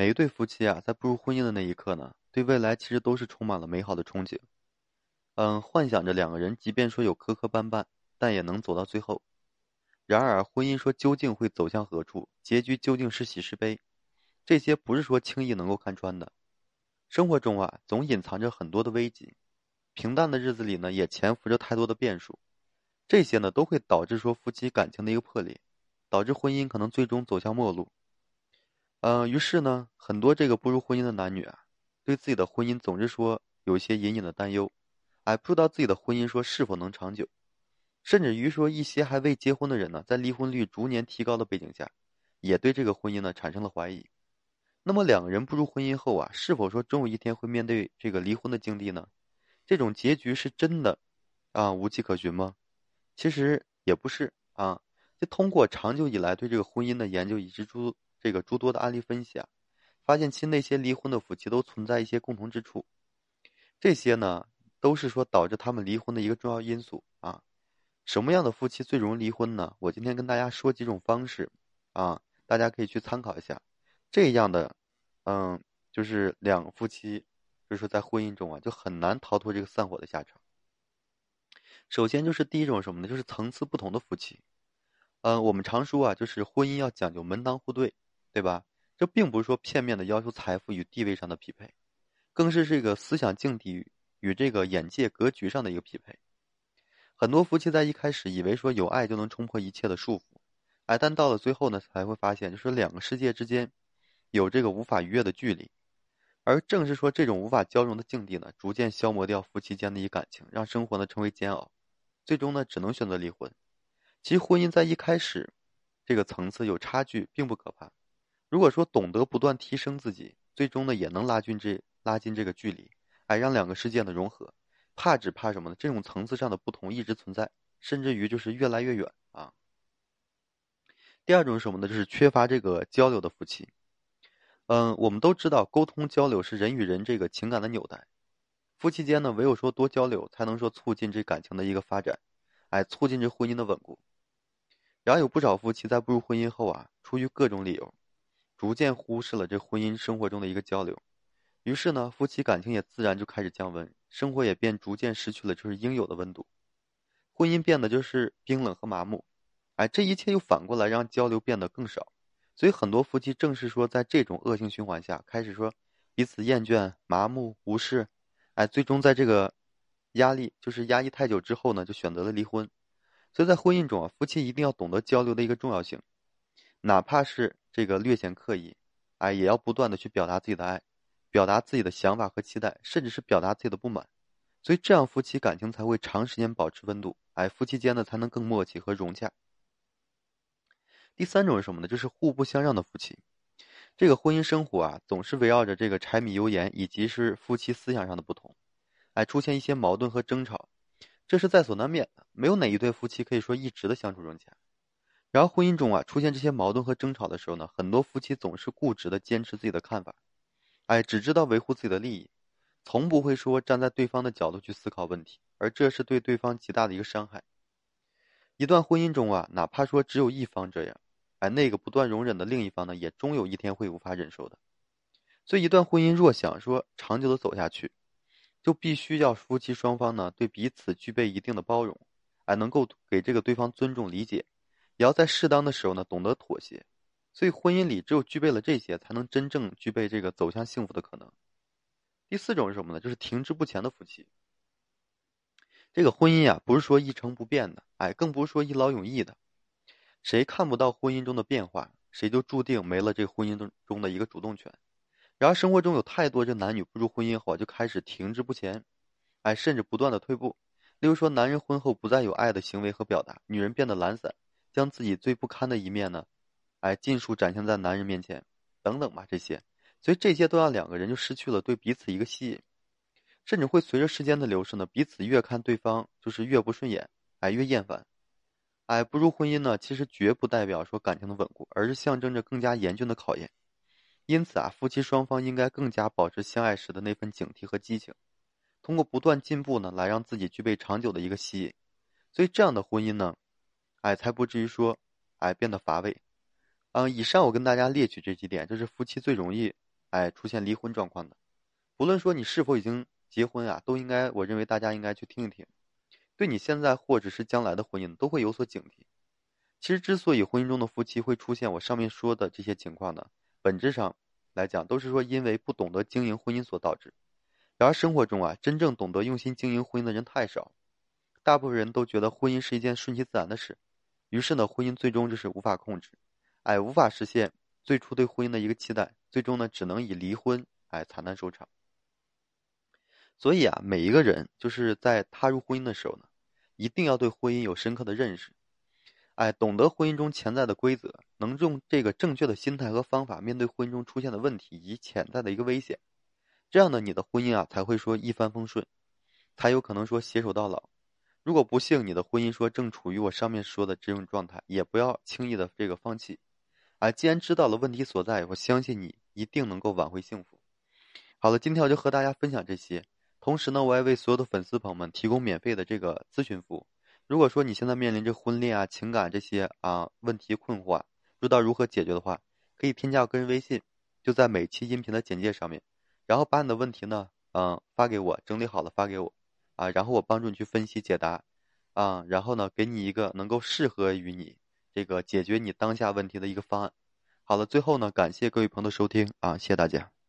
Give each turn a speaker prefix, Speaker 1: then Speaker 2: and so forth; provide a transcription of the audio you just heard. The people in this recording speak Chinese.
Speaker 1: 每一对夫妻啊，在步入婚姻的那一刻呢，对未来其实都是充满了美好的憧憬。嗯，幻想着两个人，即便说有磕磕绊绊，但也能走到最后。然而，婚姻说究竟会走向何处，结局究竟是喜是悲，这些不是说轻易能够看穿的。生活中啊，总隐藏着很多的危机，平淡的日子里呢，也潜伏着太多的变数。这些呢，都会导致说夫妻感情的一个破裂，导致婚姻可能最终走向末路。嗯，于是呢，很多这个步入婚姻的男女啊，对自己的婚姻总是说有一些隐隐的担忧。哎，不知道自己的婚姻说是否能长久，甚至于说一些还未结婚的人呢，在离婚率逐年提高的背景下，也对这个婚姻呢产生了怀疑。那么两个人步入婚姻后啊，是否说终有一天会面对这个离婚的境地呢？这种结局是真的啊无迹可寻吗？其实也不是啊。就通过长久以来对这个婚姻的研究以及诸这个诸多的案例分析啊，发现其那些离婚的夫妻都存在一些共同之处。这些呢？都是说导致他们离婚的一个重要因素啊，什么样的夫妻最容易离婚呢？我今天跟大家说几种方式，啊，大家可以去参考一下。这样的，嗯，就是两夫妻，就是说在婚姻中啊，就很难逃脱这个散伙的下场。首先就是第一种什么呢？就是层次不同的夫妻。嗯，我们常说啊，就是婚姻要讲究门当户对，对吧？这并不是说片面的要求财富与地位上的匹配，更是这个思想境地。与这个眼界格局上的一个匹配，很多夫妻在一开始以为说有爱就能冲破一切的束缚，哎，但到了最后呢，才会发现就是两个世界之间有这个无法逾越的距离，而正是说这种无法交融的境地呢，逐渐消磨掉夫妻间的一感情，让生活呢成为煎熬，最终呢只能选择离婚。其实婚姻在一开始这个层次有差距并不可怕，如果说懂得不断提升自己，最终呢也能拉近这拉近这个距离。哎让两个世界的融合，怕只怕什么呢？这种层次上的不同一直存在，甚至于就是越来越远啊。第二种是什么呢？就是缺乏这个交流的夫妻。嗯，我们都知道，沟通交流是人与人这个情感的纽带。夫妻间呢，唯有说多交流，才能说促进这感情的一个发展，哎，促进这婚姻的稳固。然后，有不少夫妻在步入婚姻后啊，出于各种理由，逐渐忽视了这婚姻生活中的一个交流。于是呢，夫妻感情也自然就开始降温，生活也便逐渐失去了就是应有的温度，婚姻变得就是冰冷和麻木，哎，这一切又反过来让交流变得更少，所以很多夫妻正是说在这种恶性循环下，开始说彼此厌倦、麻木、无视，哎，最终在这个压力就是压抑太久之后呢，就选择了离婚。所以在婚姻中啊，夫妻一定要懂得交流的一个重要性，哪怕是这个略显刻意，哎，也要不断的去表达自己的爱。表达自己的想法和期待，甚至是表达自己的不满，所以这样夫妻感情才会长时间保持温度，哎，夫妻间呢才能更默契和融洽。第三种是什么呢？就是互不相让的夫妻。这个婚姻生活啊，总是围绕着这个柴米油盐以及是夫妻思想上的不同，哎，出现一些矛盾和争吵，这是在所难免的。没有哪一对夫妻可以说一直的相处融洽。然后婚姻中啊，出现这些矛盾和争吵的时候呢，很多夫妻总是固执的坚持自己的看法。哎，只知道维护自己的利益，从不会说站在对方的角度去思考问题，而这是对对方极大的一个伤害。一段婚姻中啊，哪怕说只有一方这样，哎，那个不断容忍的另一方呢，也终有一天会无法忍受的。所以，一段婚姻若想说长久的走下去，就必须要夫妻双方呢对彼此具备一定的包容，哎，能够给这个对方尊重理解，也要在适当的时候呢懂得妥协。所以，婚姻里只有具备了这些，才能真正具备这个走向幸福的可能。第四种是什么呢？就是停滞不前的夫妻。这个婚姻呀，不是说一成不变的，哎，更不是说一劳永逸的。谁看不到婚姻中的变化，谁就注定没了这婚姻中中的一个主动权。然而，生活中有太多这男女步入婚姻后就开始停滞不前，哎，甚至不断的退步。例如说，男人婚后不再有爱的行为和表达，女人变得懒散，将自己最不堪的一面呢。哎，尽数展现在男人面前，等等吧，这些，所以这些都让两个人就失去了对彼此一个吸引，甚至会随着时间的流逝呢，彼此越看对方就是越不顺眼，哎，越厌烦，哎，步入婚姻呢，其实绝不代表说感情的稳固，而是象征着更加严峻的考验。因此啊，夫妻双方应该更加保持相爱时的那份警惕和激情，通过不断进步呢，来让自己具备长久的一个吸引。所以这样的婚姻呢，哎，才不至于说，哎，变得乏味。嗯，以上我跟大家列举这几点，就是夫妻最容易哎，出现离婚状况的。不论说你是否已经结婚啊，都应该，我认为大家应该去听一听，对你现在或者是将来的婚姻都会有所警惕。其实，之所以婚姻中的夫妻会出现我上面说的这些情况呢，本质上来讲都是说因为不懂得经营婚姻所导致。然而，生活中啊，真正懂得用心经营婚姻的人太少，大部分人都觉得婚姻是一件顺其自然的事，于是呢，婚姻最终就是无法控制，哎，无法实现最初对婚姻的一个期待，最终呢，只能以离婚哎惨淡收场。所以啊，每一个人就是在踏入婚姻的时候呢，一定要对婚姻有深刻的认识，哎，懂得婚姻中潜在的规则，能用这个正确的心态和方法面对婚姻中出现的问题以及潜在的一个危险，这样呢，你的婚姻啊才会说一帆风顺，才有可能说携手到老。如果不幸你的婚姻说正处于我上面说的这种状态，也不要轻易的这个放弃，啊，既然知道了问题所在，我相信你一定能够挽回幸福。好了，今天我就和大家分享这些。同时呢，我也为所有的粉丝朋友们提供免费的这个咨询服务。如果说你现在面临着婚恋啊、情感这些啊问题困惑，不知道如何解决的话，可以添加我个人微信，就在每期音频的简介上面，然后把你的问题呢，嗯，发给我，整理好了发给我，啊，然后我帮助你去分析解答，啊，然后呢，给你一个能够适合于你这个解决你当下问题的一个方案。好了，最后呢，感谢各位朋友的收听啊，谢谢大家。